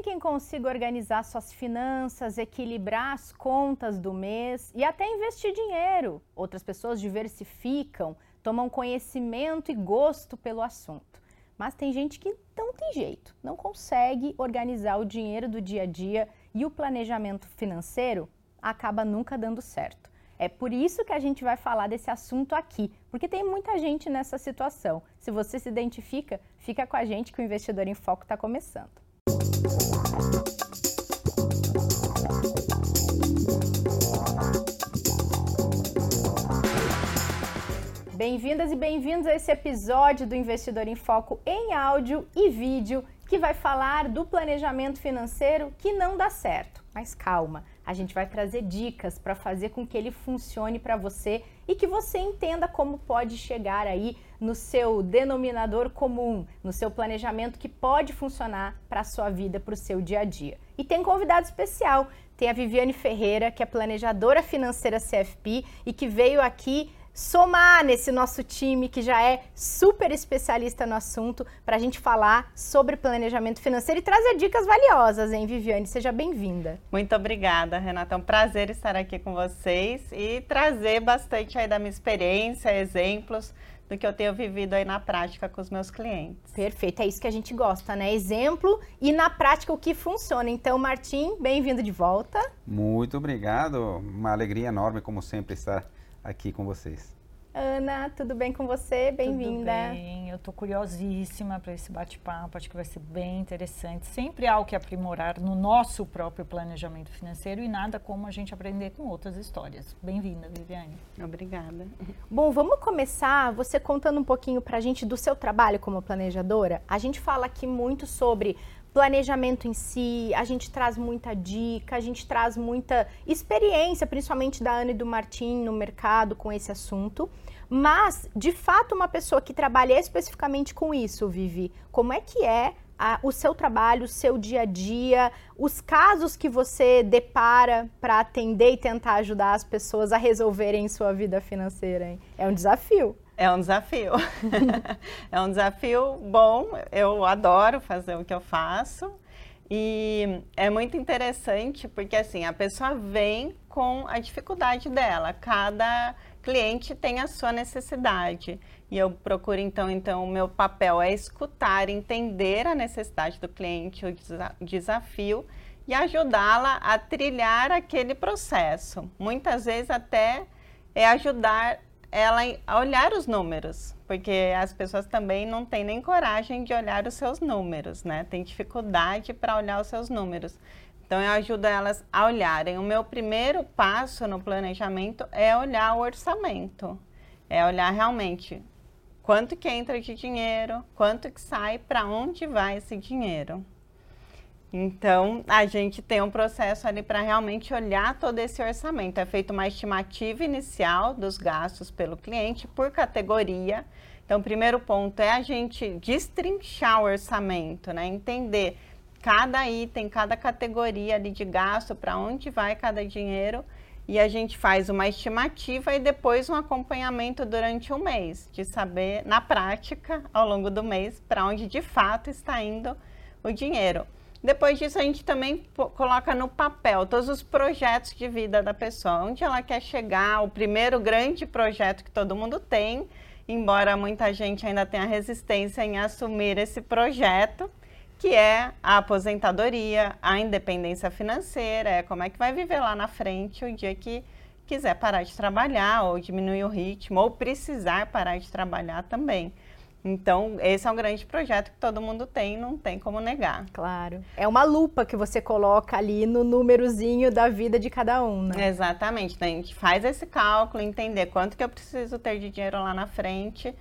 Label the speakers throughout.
Speaker 1: tem quem consiga organizar suas finanças, equilibrar as contas do mês e até investir dinheiro. Outras pessoas diversificam, tomam conhecimento e gosto pelo assunto. Mas tem gente que não tem jeito, não consegue organizar o dinheiro do dia a dia e o planejamento financeiro acaba nunca dando certo. É por isso que a gente vai falar desse assunto aqui, porque tem muita gente nessa situação. Se você se identifica, fica com a gente que o Investidor em Foco está começando. Bem-vindas e bem-vindos a esse episódio do Investidor em Foco em áudio e vídeo que vai falar do planejamento financeiro que não dá certo. Mas calma, a gente vai trazer dicas para fazer com que ele funcione para você e que você entenda como pode chegar aí no seu denominador comum, no seu planejamento que pode funcionar para a sua vida, para o seu dia a dia. E tem convidado especial, tem a Viviane Ferreira, que é planejadora financeira CFP e que veio aqui somar nesse nosso time que já é super especialista no assunto para a gente falar sobre planejamento financeiro e trazer dicas valiosas, hein, Viviane? Seja bem-vinda.
Speaker 2: Muito obrigada, Renata. É um prazer estar aqui com vocês e trazer bastante aí da minha experiência, exemplos do que eu tenho vivido aí na prática com os meus clientes.
Speaker 1: Perfeito, é isso que a gente gosta, né? Exemplo e na prática o que funciona. Então, Martim, bem-vindo de volta.
Speaker 3: Muito obrigado, uma alegria enorme, como sempre, estar aqui com vocês.
Speaker 1: Ana, tudo bem com você? Bem-vinda.
Speaker 4: Tudo bem, eu estou curiosíssima para esse bate-papo, acho que vai ser bem interessante. Sempre há o que aprimorar no nosso próprio planejamento financeiro e nada como a gente aprender com outras histórias. Bem-vinda, Viviane.
Speaker 2: Obrigada.
Speaker 1: Bom, vamos começar você contando um pouquinho para a gente do seu trabalho como planejadora. A gente fala aqui muito sobre planejamento em si, a gente traz muita dica, a gente traz muita experiência, principalmente da Ana e do Martim no mercado com esse assunto. Mas, de fato, uma pessoa que trabalha especificamente com isso, Vivi, como é que é a, o seu trabalho, o seu dia a dia, os casos que você depara para atender e tentar ajudar as pessoas a resolverem sua vida financeira? Hein? É um desafio.
Speaker 2: É um desafio. é um desafio bom. Eu adoro fazer o que eu faço. E é muito interessante porque assim, a pessoa vem com a dificuldade dela. Cada cliente tem a sua necessidade. E eu procuro então, então o meu papel é escutar, entender a necessidade do cliente, o desafio e ajudá-la a trilhar aquele processo. Muitas vezes até é ajudar ela olhar os números, porque as pessoas também não têm nem coragem de olhar os seus números, né? Tem dificuldade para olhar os seus números. Então eu ajudo elas a olharem. O meu primeiro passo no planejamento é olhar o orçamento. É olhar realmente quanto que entra de dinheiro, quanto que sai, para onde vai esse dinheiro. Então, a gente tem um processo ali para realmente olhar todo esse orçamento. É feita uma estimativa inicial dos gastos pelo cliente por categoria. Então, o primeiro ponto é a gente destrinchar o orçamento, né? Entender cada item, cada categoria ali de gasto, para onde vai cada dinheiro. E a gente faz uma estimativa e depois um acompanhamento durante um mês, de saber na prática, ao longo do mês, para onde de fato está indo o dinheiro. Depois disso, a gente também coloca no papel todos os projetos de vida da pessoa, onde ela quer chegar, o primeiro grande projeto que todo mundo tem, embora muita gente ainda tenha resistência em assumir esse projeto, que é a aposentadoria, a independência financeira, é como é que vai viver lá na frente o dia que quiser parar de trabalhar ou diminuir o ritmo ou precisar parar de trabalhar também. Então, esse é um grande projeto que todo mundo tem, não tem como negar.
Speaker 1: Claro. É uma lupa que você coloca ali no númerozinho da vida de cada um, né?
Speaker 2: Exatamente. Então, a gente faz esse cálculo, entender quanto que eu preciso ter de dinheiro lá na frente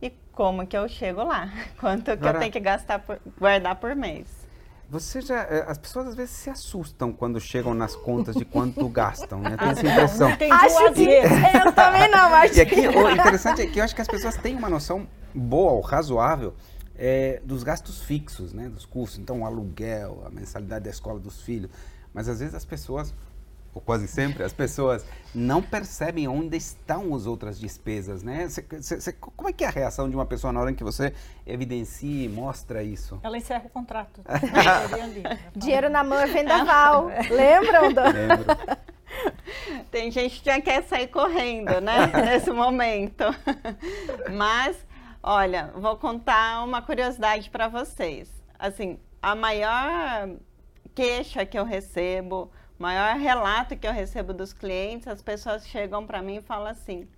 Speaker 2: e como que eu chego lá. Quanto que Agora, eu tenho que gastar, por, guardar por mês.
Speaker 3: Você já, eh, as pessoas às vezes se assustam quando chegam nas contas de quanto gastam, né? Tem essa impressão.
Speaker 1: Acho que eu também não, acho.
Speaker 3: E aqui o interessante é que eu acho que as pessoas têm uma noção boa ou razoável é, dos gastos fixos, né, dos custos. Então, o aluguel, a mensalidade da escola dos filhos. Mas às vezes as pessoas ou quase sempre, as pessoas não percebem onde estão as outras despesas, né? Cê, cê, cê, como é que é a reação de uma pessoa na hora em que você evidencia e mostra isso?
Speaker 4: Ela encerra o contrato.
Speaker 1: Dinheiro na mão é vendaval. Lembram? Do... Lembro.
Speaker 2: Tem gente que já quer sair correndo, né? Nesse momento. Mas, olha, vou contar uma curiosidade para vocês. Assim, a maior queixa que eu recebo, o maior relato que eu recebo dos clientes, as pessoas chegam para mim e falam assim: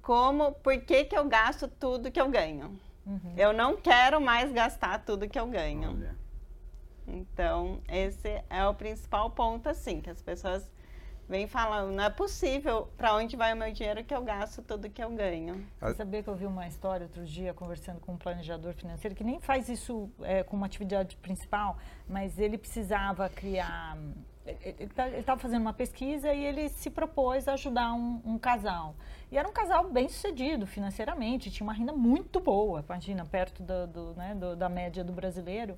Speaker 2: como, por que, que eu gasto tudo que eu ganho? Uhum. Eu não quero mais gastar tudo que eu ganho. Olha. Então, esse é o principal ponto, assim, que as pessoas vêm falando, não é possível para onde vai o meu dinheiro que eu gasto tudo que eu ganho.
Speaker 4: Você sabia que eu vi uma história outro dia conversando com um planejador financeiro que nem faz isso é, como atividade principal, mas ele precisava criar ele estava tá, fazendo uma pesquisa e ele se propôs a ajudar um, um, casal. E era um casal bem sucedido financeiramente, tinha uma renda muito boa, imagina, perto do, do, né, do, da média do brasileiro.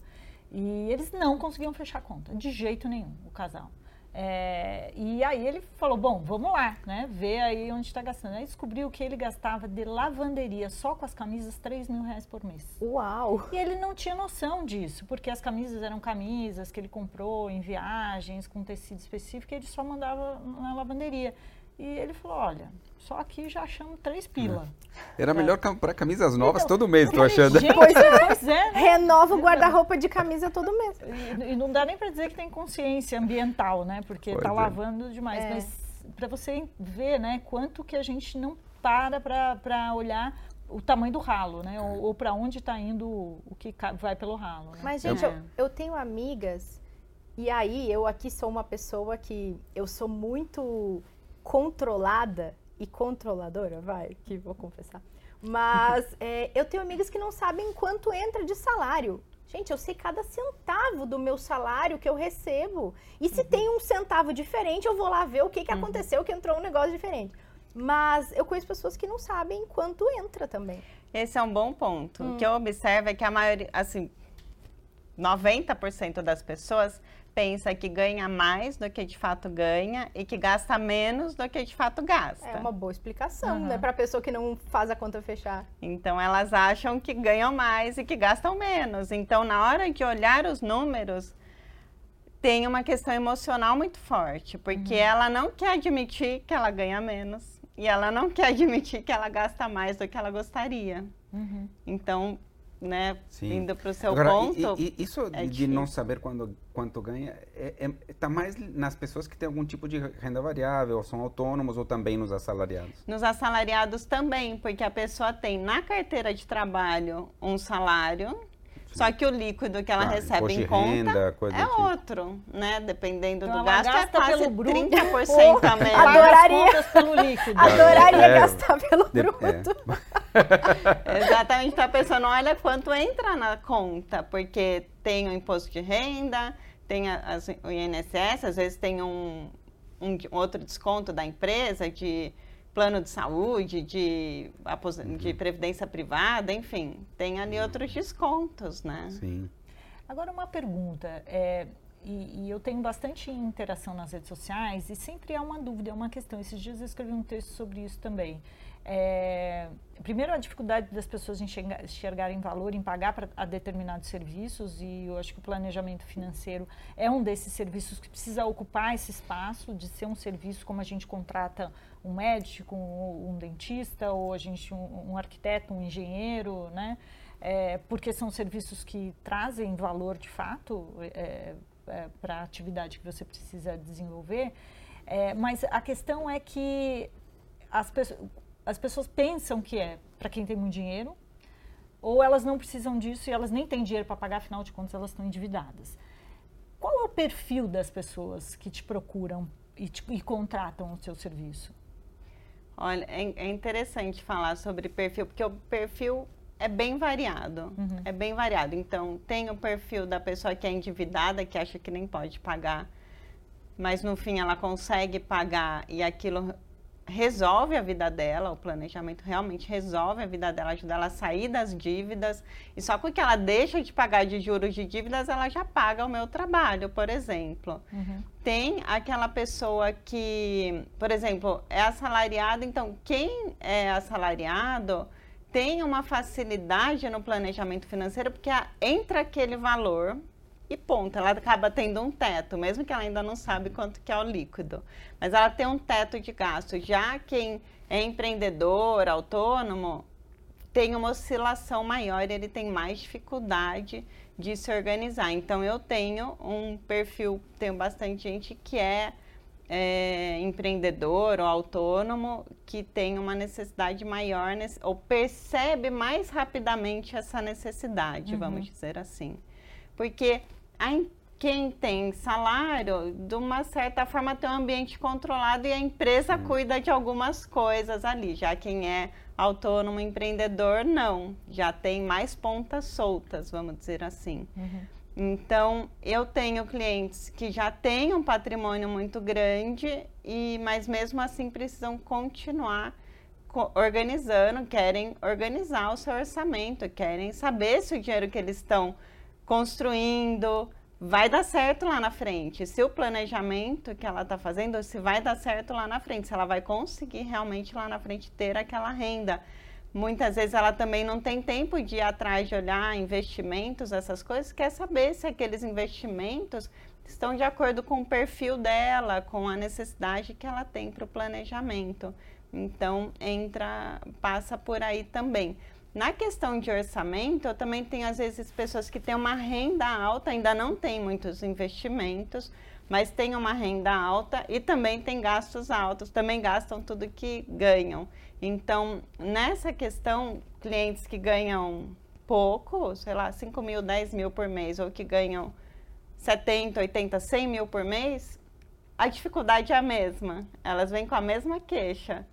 Speaker 4: E eles não conseguiam fechar a conta, de jeito nenhum, o casal. É, e aí ele falou, bom, vamos lá, né? Ver aí onde está gastando. Aí descobriu que ele gastava de lavanderia só com as camisas 3 mil reais por mês.
Speaker 1: Uau!
Speaker 4: E ele não tinha noção disso, porque as camisas eram camisas que ele comprou em viagens, com tecido específico, e ele só mandava na lavanderia. E ele falou, olha, só aqui já achamos três pila.
Speaker 3: É. Era melhor comprar camisas novas então, todo mês, tô achando.
Speaker 1: Gente, pois é, pois é né? Renova o guarda-roupa de camisa todo mês.
Speaker 4: E, e, não dá nem para dizer que tem consciência ambiental, né? Porque pois tá é. lavando demais. É. Mas para você ver, né, quanto que a gente não para para olhar o tamanho do ralo, né? Ou, ou para onde está indo o que vai pelo ralo. Né?
Speaker 1: Mas, gente, eu, eu tenho amigas, e aí eu aqui sou uma pessoa que eu sou muito controlada e controladora, vai, que vou confessar. Mas é, eu tenho amigas que não sabem quanto entra de salário. Gente, eu sei cada centavo do meu salário que eu recebo. E se uhum. tem um centavo diferente, eu vou lá ver o que, que uhum. aconteceu, que entrou um negócio diferente. Mas eu conheço pessoas que não sabem quanto entra também.
Speaker 2: Esse é um bom ponto. Hum. O que eu observo é que a maioria, assim, 90% das pessoas pensa que ganha mais do que de fato ganha e que gasta menos do que de fato gasta.
Speaker 1: É uma boa explicação, uhum. né, para a pessoa que não faz a conta fechar.
Speaker 2: Então elas acham que ganham mais e que gastam menos. Então na hora de olhar os números tem uma questão emocional muito forte, porque uhum. ela não quer admitir que ela ganha menos e ela não quer admitir que ela gasta mais do que ela gostaria. Uhum. Então né, Sim. indo para o seu Agora, ponto.
Speaker 3: E, e isso é de não saber quando, quanto ganha, está é, é, tá mais nas pessoas que têm algum tipo de renda variável, ou são autônomos, ou também nos assalariados?
Speaker 2: Nos assalariados também, porque a pessoa tem na carteira de trabalho um salário, só que o líquido que ela ah, recebe em conta renda, é tipo. outro, né? Dependendo então do gasto, é quase pelo 30% a menos.
Speaker 1: Adoraria, pelo líquido. Adoraria é, gastar pelo de, bruto.
Speaker 2: É. Exatamente, tá pensando, olha quanto entra na conta, porque tem o imposto de renda, tem a, as, o INSS, às vezes tem um, um outro desconto da empresa de plano de saúde, de, de previdência privada, enfim, tem ali outros descontos, né?
Speaker 3: Sim.
Speaker 4: Agora uma pergunta, é, e, e, eu tenho bastante interação nas redes sociais e sempre há uma dúvida, é uma questão. Esses dias eu escrevi um texto sobre isso também. É, primeiro, a dificuldade das pessoas enxergar, enxergarem valor em pagar para determinados serviços, e eu acho que o planejamento financeiro é um desses serviços que precisa ocupar esse espaço de ser um serviço como a gente contrata um médico, um, um dentista, ou a gente um, um, arquiteto, um engenheiro, né? É, porque são serviços que trazem valor de fato é, é, para a atividade que você precisa desenvolver. É, mas a questão é que as pessoas as pessoas pensam que é para quem tem muito dinheiro, ou elas não precisam disso e elas nem têm dinheiro para pagar, afinal de contas elas estão endividadas. Qual é o perfil das pessoas que te procuram e, te, e contratam o seu serviço?
Speaker 2: Olha, é, é, interessante falar sobre perfil, porque o perfil é bem variado. Uhum. É bem variado. Então, tem o perfil da pessoa que é endividada, que acha que nem pode pagar, mas no fim ela consegue pagar e aquilo resolve a vida dela, o planejamento realmente resolve a vida dela, ajuda ela a sair das dívidas. E só porque ela deixa de pagar de juros de dívidas, ela já paga o meu trabalho, por exemplo. Uhum. Tem aquela pessoa que, por exemplo, é assalariado, então quem é assalariado tem uma facilidade no planejamento financeiro porque entra aquele valor e ponto. Ela acaba tendo um teto, mesmo que ela ainda não sabe quanto que é o líquido. Mas ela tem um teto de gasto. Já quem é empreendedor, autônomo, tem uma oscilação maior, ele tem mais dificuldade de se organizar. Então eu tenho um perfil, tenho bastante gente que é, é empreendedor ou autônomo que tem uma necessidade maior ou percebe mais rapidamente essa necessidade, uhum. vamos dizer assim. Porque a, quem tem salário, de uma certa forma, tem um ambiente controlado e a empresa uhum. cuida de algumas coisas ali. Já quem é autônomo, empreendedor, não. Já tem mais pontas soltas, vamos dizer assim. Uhum. Então, eu tenho clientes que já têm um patrimônio muito grande, e mas mesmo assim precisam continuar organizando, querem organizar o seu orçamento, querem saber se o dinheiro que eles estão construindo vai dar certo lá na frente. Se o planejamento que ela está fazendo, se vai dar certo lá na frente, se ela vai conseguir realmente lá na frente ter aquela renda. Muitas vezes ela também não tem tempo de ir atrás de olhar investimentos, essas coisas, quer saber se aqueles investimentos estão de acordo com o perfil dela, com a necessidade que ela tem para o planejamento. Então, entra, passa por aí também. Na questão de orçamento, eu também tenho às vezes pessoas que têm uma renda alta, ainda não têm muitos investimentos, mas têm uma renda alta e também têm gastos altos, também gastam tudo que ganham. Então, nessa questão, clientes que ganham pouco, sei lá, 5 mil, 10 mil por mês, ou que ganham 70, 80, 100 mil por mês, a dificuldade é a mesma. Elas vêm com a mesma queixa.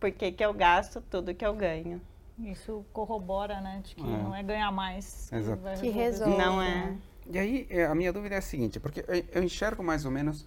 Speaker 2: Porque que eu gasto tudo que eu ganho.
Speaker 4: Isso corrobora, né, de que é. não é ganhar mais.
Speaker 1: Exato. Que, que resolve.
Speaker 2: Não é.
Speaker 3: E aí, é, a minha dúvida é a seguinte, porque eu enxergo mais ou menos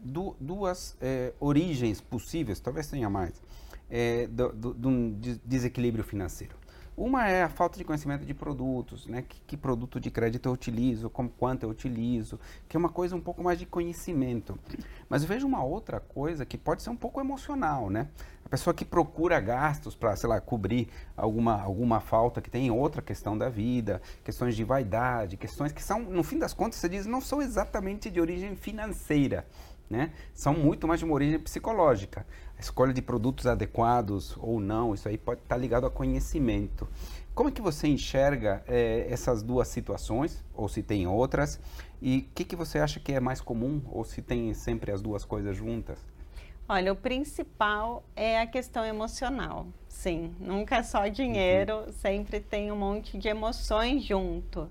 Speaker 3: du duas é, origens possíveis, talvez tenha mais, é, do, do, de um desequilíbrio financeiro. Uma é a falta de conhecimento de produtos, né? Que, que, produto de crédito eu utilizo, como, quanto eu utilizo, que é uma coisa um pouco mais de conhecimento. Mas eu vejo uma outra coisa que pode ser um pouco emocional, né? A pessoa que procura gastos para, sei lá, cobrir alguma, alguma falta que tem outra questão da vida, questões de vaidade, questões que são, no fim das contas, você diz, não são exatamente de origem financeira, né? São muito mais de uma origem psicológica. A escolha de produtos adequados ou não, isso aí pode estar tá ligado a conhecimento. Como é que você enxerga é, essas duas situações, ou se tem outras, e o que, que você acha que é mais comum, ou se tem sempre as duas coisas juntas?
Speaker 2: Olha, o principal é a questão emocional. Sim, nunca é só dinheiro, uhum. sempre tem um monte de emoções junto.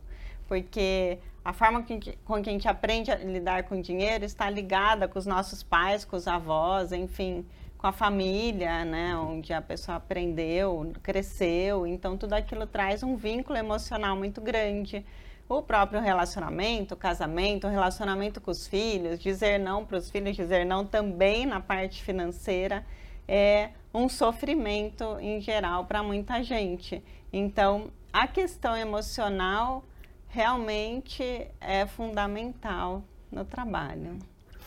Speaker 2: Porque a forma com que, com que a gente aprende a lidar com dinheiro está ligada com os nossos pais, com os avós, enfim, com a família, né, onde a pessoa aprendeu, cresceu. Então, tudo aquilo traz um vínculo emocional muito grande. O próprio relacionamento, o casamento, o relacionamento com os filhos, dizer não para os filhos, dizer não também na parte financeira, é um sofrimento em geral para muita gente. Então, a questão emocional realmente é fundamental no trabalho.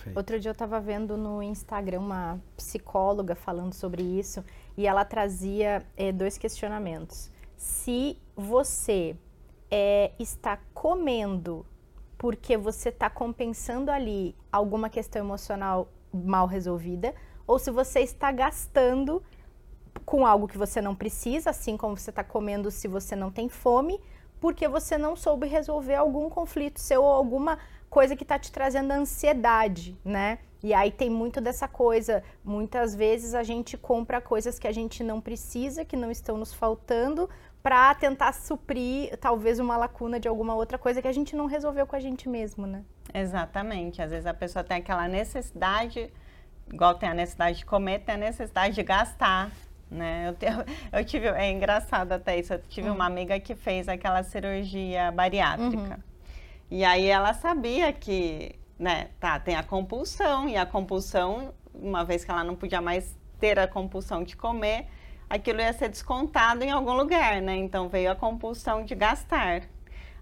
Speaker 1: Perfeito. Outro dia eu estava vendo no Instagram uma psicóloga falando sobre isso e ela trazia é, dois questionamentos. Se você é, está comendo porque você está compensando ali alguma questão emocional mal resolvida, ou se você está gastando com algo que você não precisa, assim como você está comendo se você não tem fome, porque você não soube resolver algum conflito seu ou alguma coisa que está te trazendo ansiedade, né? E aí tem muito dessa coisa. Muitas vezes a gente compra coisas que a gente não precisa, que não estão nos faltando, para tentar suprir talvez uma lacuna de alguma outra coisa que a gente não resolveu com a gente mesmo, né?
Speaker 2: Exatamente. Às vezes a pessoa tem aquela necessidade, igual tem a necessidade de comer, tem a necessidade de gastar. Né? Eu, tenho, eu tive, é engraçado até isso, eu tive uhum. uma amiga que fez aquela cirurgia bariátrica. Uhum. E aí ela sabia que, né, tá, tem a compulsão, e a compulsão, uma vez que ela não podia mais ter a compulsão de comer, aquilo ia ser descontado em algum lugar, né? Então veio a compulsão de gastar.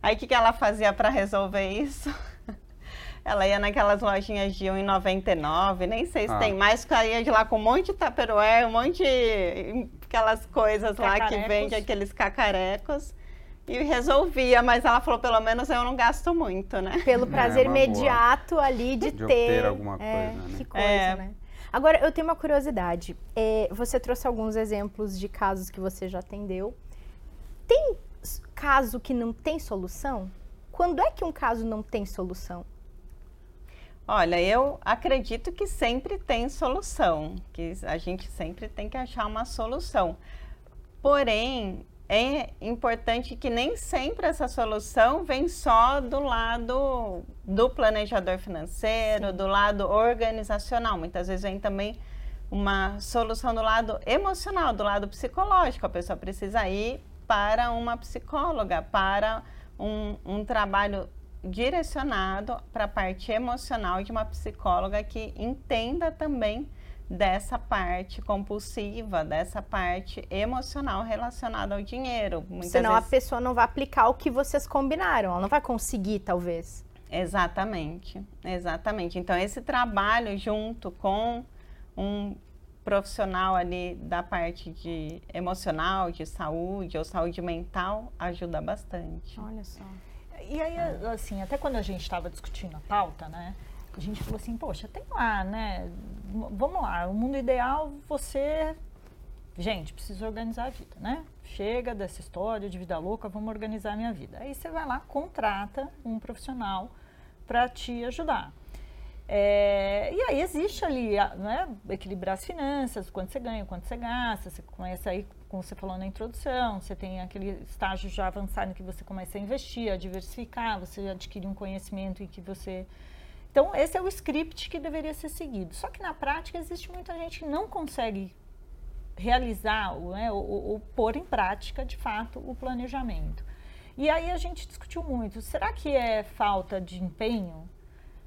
Speaker 2: Aí o que, que ela fazia para resolver isso? Ela ia naquelas lojinhas de 1,99, nem sei se ah. tem mais, porque ela ia de lá com um monte de tupperware, um monte de aquelas coisas Cacarecos. lá que vende aqueles cacarecos. E resolvia, mas ela falou, pelo menos eu não gasto muito, né?
Speaker 1: Pelo é, prazer é, imediato ali de, de ter.
Speaker 3: alguma é, coisa, né?
Speaker 1: Que coisa, é. né? Agora, eu tenho uma curiosidade. É, você trouxe alguns exemplos de casos que você já atendeu. Tem caso que não tem solução? Quando é que um caso não tem solução?
Speaker 2: Olha, eu acredito que sempre tem solução, que a gente sempre tem que achar uma solução. Porém, é importante que nem sempre essa solução vem só do lado do planejador financeiro, Sim. do lado organizacional. Muitas vezes vem também uma solução do lado emocional, do lado psicológico. A pessoa precisa ir para uma psicóloga, para um, um trabalho direcionado para a parte emocional de uma psicóloga que entenda também dessa parte compulsiva, dessa parte emocional relacionada ao dinheiro.
Speaker 1: Muitas Senão vezes... a pessoa não vai aplicar o que vocês combinaram, ela não vai conseguir, talvez.
Speaker 2: Exatamente, exatamente. Então, esse trabalho junto com um profissional ali da parte de emocional, de saúde ou saúde mental ajuda bastante.
Speaker 1: Olha só.
Speaker 4: E aí, assim, até quando a gente estava discutindo a pauta, né? A gente falou assim, poxa, tem lá, né? Vamos lá, o mundo ideal, você. Gente, preciso organizar a vida, né? Chega dessa história de vida louca, vamos organizar a minha vida. Aí você vai lá, contrata um profissional para te ajudar. É, e aí existe ali, né, equilibrar as finanças, quanto você ganha, quanto você gasta, você começa aí, como você falou na introdução, você tem aquele estágio já avançado em que você começa a investir, a diversificar, você adquire um conhecimento em que você... Então, esse é o script que deveria ser seguido. Só que na prática existe muita gente que não consegue realizar né, ou, ou pôr em prática, de fato, o planejamento. E aí a gente discutiu muito, será que é falta de empenho?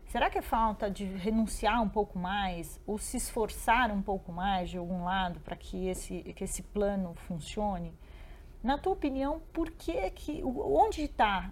Speaker 4: Será que é falta de renunciar um pouco mais ou se esforçar um pouco mais de algum lado para que esse, que esse plano funcione? Na tua opinião, por que que onde está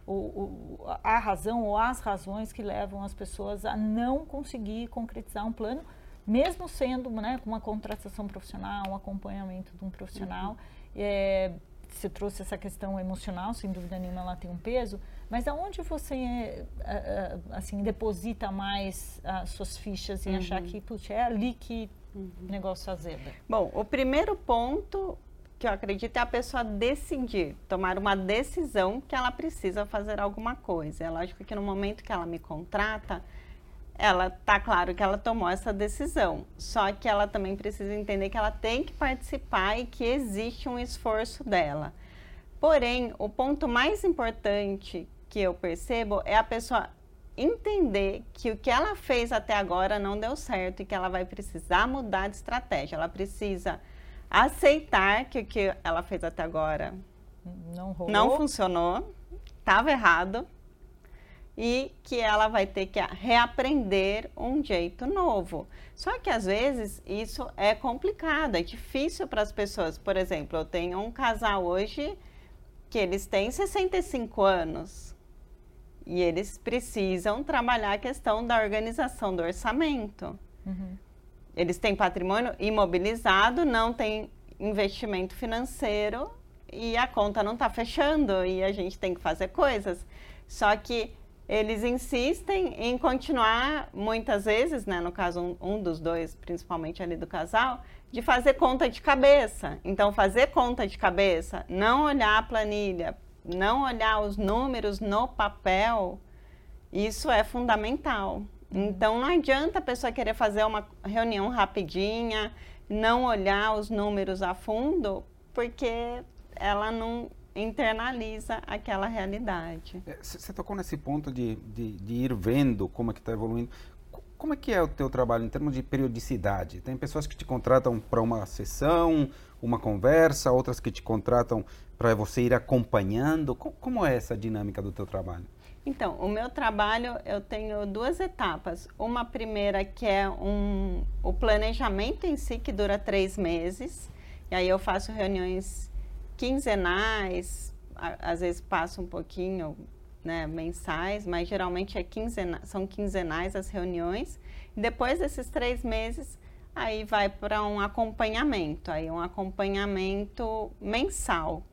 Speaker 4: a razão ou as razões que levam as pessoas a não conseguir concretizar um plano, mesmo sendo né, uma contratação profissional, um acompanhamento de um profissional? Uhum. É, você trouxe essa questão emocional, sem dúvida nenhuma ela tem um peso, mas aonde você eh, eh, assim deposita mais as suas fichas e uhum. achar que putz, é ali que uhum. o negócio azeda?
Speaker 2: Bom, o primeiro ponto que eu acredito é a pessoa decidir, tomar uma decisão que ela precisa fazer alguma coisa. É lógico que no momento que ela me contrata, ela tá claro que ela tomou essa decisão, só que ela também precisa entender que ela tem que participar e que existe um esforço dela. Porém, o ponto mais importante que eu percebo é a pessoa entender que o que ela fez até agora não deu certo e que ela vai precisar mudar de estratégia. Ela precisa aceitar que o que ela fez até agora
Speaker 4: não,
Speaker 2: não funcionou, estava errado e que ela vai ter que reaprender um jeito novo. Só que às vezes isso é complicado, é difícil para as pessoas. Por exemplo, eu tenho um casal hoje que eles têm 65 anos e eles precisam trabalhar a questão da organização do orçamento. Uhum. Eles têm patrimônio imobilizado, não têm investimento financeiro e a conta não está fechando e a gente tem que fazer coisas. Só que eles insistem em continuar, muitas vezes, né, no caso um, um, dos dois, principalmente ali do casal, de fazer conta de cabeça. Então, fazer conta de cabeça, não olhar a planilha, não olhar os números no papel, isso é fundamental. Então, não adianta a pessoa querer fazer uma reunião rapidinha, não olhar os números a fundo, porque ela não internaliza aquela realidade.
Speaker 3: Você é, tocou nesse ponto de, de, de ir vendo como é que está evoluindo. Como é que é o teu trabalho em termos de periodicidade? Tem pessoas que te contratam para uma sessão, uma conversa, outras que te contratam para você ir acompanhando. Como é essa dinâmica do teu trabalho?
Speaker 2: Então, o meu trabalho eu tenho duas etapas. Uma primeira que é um, o planejamento em si, que dura três meses. E aí eu faço reuniões quinzenais, a, às vezes passo um pouquinho, né, mensais, mas geralmente é quinzena, são quinzenais as reuniões. Depois desses três meses, aí vai para um acompanhamento, aí um acompanhamento mensal.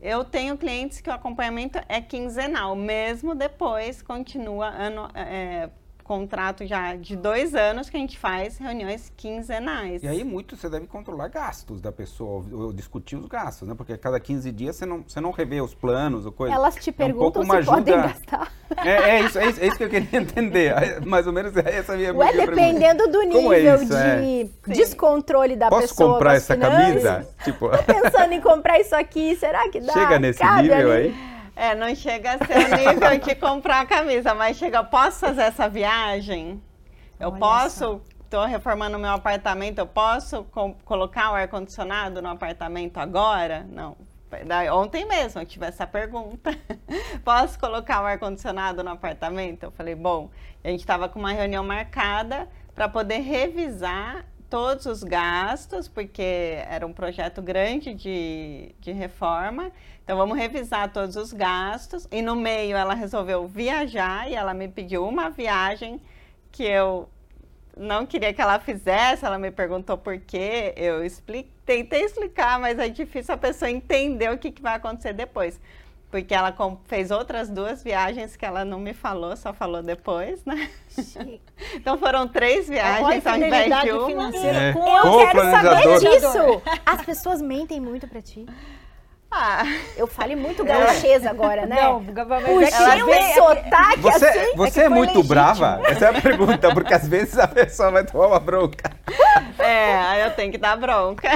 Speaker 2: Eu tenho clientes que o acompanhamento é quinzenal, mesmo depois continua ano, é, contrato já de dois anos que a gente faz reuniões quinzenais.
Speaker 3: E aí muito você deve controlar gastos da pessoa, ou discutir os gastos, né? Porque a cada 15 dias você não, você não revê os planos ou coisa.
Speaker 1: Elas te
Speaker 3: é um
Speaker 1: perguntam
Speaker 3: pouco uma
Speaker 1: se podem
Speaker 3: ajuda-
Speaker 1: gastar.
Speaker 3: É, é isso, é, isso, é isso que eu queria entender. É, Mais ou menos essa é a minha
Speaker 1: Ué,
Speaker 3: pergunta.
Speaker 1: dependendo do
Speaker 3: é
Speaker 1: nível
Speaker 3: isso, é?
Speaker 1: de descontrole da
Speaker 3: Posso
Speaker 1: pessoa.
Speaker 3: comprar
Speaker 1: com as
Speaker 3: essa
Speaker 1: finanças,
Speaker 3: camisa? Tipo,
Speaker 1: Tô pensando em comprar isso aqui, será que dá?
Speaker 3: chega nesse
Speaker 1: Cabe
Speaker 3: nível
Speaker 1: ali?
Speaker 3: aí?
Speaker 2: É, não chega a ser o nível de comprar a camisa, mas chega, posso fazer essa viagem? Eu
Speaker 1: Olha
Speaker 2: posso, estou reformando meu apartamento, eu posso colocar o ar-condicionado no apartamento agora? Não. Ontem mesmo eu tive essa pergunta. Posso colocar o ar-condicionado no apartamento? Eu falei, bom, a gente estava com uma reunião marcada para poder revisar todos os gastos, porque era um projeto grande de, de reforma. Então, vamos revisar todos os gastos. E no meio, ela resolveu viajar e ela me pediu uma viagem que eu não queria que ela fizesse. Ela me perguntou por quê. Eu expli- tentei explicar, mas é difícil a pessoa entender o que, que vai acontecer depois. Porque ela fez outras duas viagens que ela não me falou, só falou depois, né? Então foram três viagens ao invés de uma.
Speaker 4: financeira
Speaker 3: É.
Speaker 4: com
Speaker 1: Eu
Speaker 3: Com o
Speaker 1: quero saber
Speaker 3: planejador.
Speaker 1: disso. As pessoas mentem muito pra ti.
Speaker 2: Ah,
Speaker 1: Eu falei muito gauchesa agora, né?
Speaker 4: Não, mas
Speaker 1: Puxei
Speaker 4: ela
Speaker 1: um sotaque
Speaker 3: Você,
Speaker 1: assim.
Speaker 3: você
Speaker 4: que
Speaker 3: é
Speaker 4: foi
Speaker 3: muito
Speaker 4: legítimo.
Speaker 3: brava? Essa é a pergunta, porque às vezes a pessoa vai tomar uma bronca.
Speaker 2: é, aí eu tenho que dar bronca.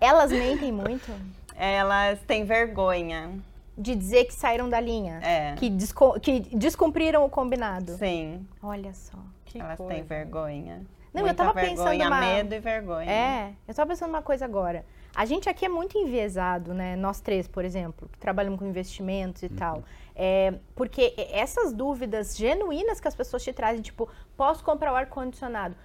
Speaker 1: Elas mentem muito
Speaker 2: Elas têm vergonha.
Speaker 1: de dizer que saíram da linha.
Speaker 2: É.
Speaker 1: Que, desco- que descumpriram o combinado.
Speaker 2: Sim,
Speaker 1: Olha só.
Speaker 4: Que
Speaker 2: elas
Speaker 4: coisa.
Speaker 2: têm vergonha.
Speaker 1: Não, eu
Speaker 2: Muita
Speaker 1: tava pensando
Speaker 2: vergonha,
Speaker 1: uma-
Speaker 2: medo e vergonha.
Speaker 1: É, eu tava pensando uma coisa agora. A gente aqui é muito enviesado, né? Nós três, por exemplo, que trabalhamos com investimentos e tal. É, porque essas dúvidas genuínas que as pessoas te trazem, tipo, posso comprar o ar-condicionado?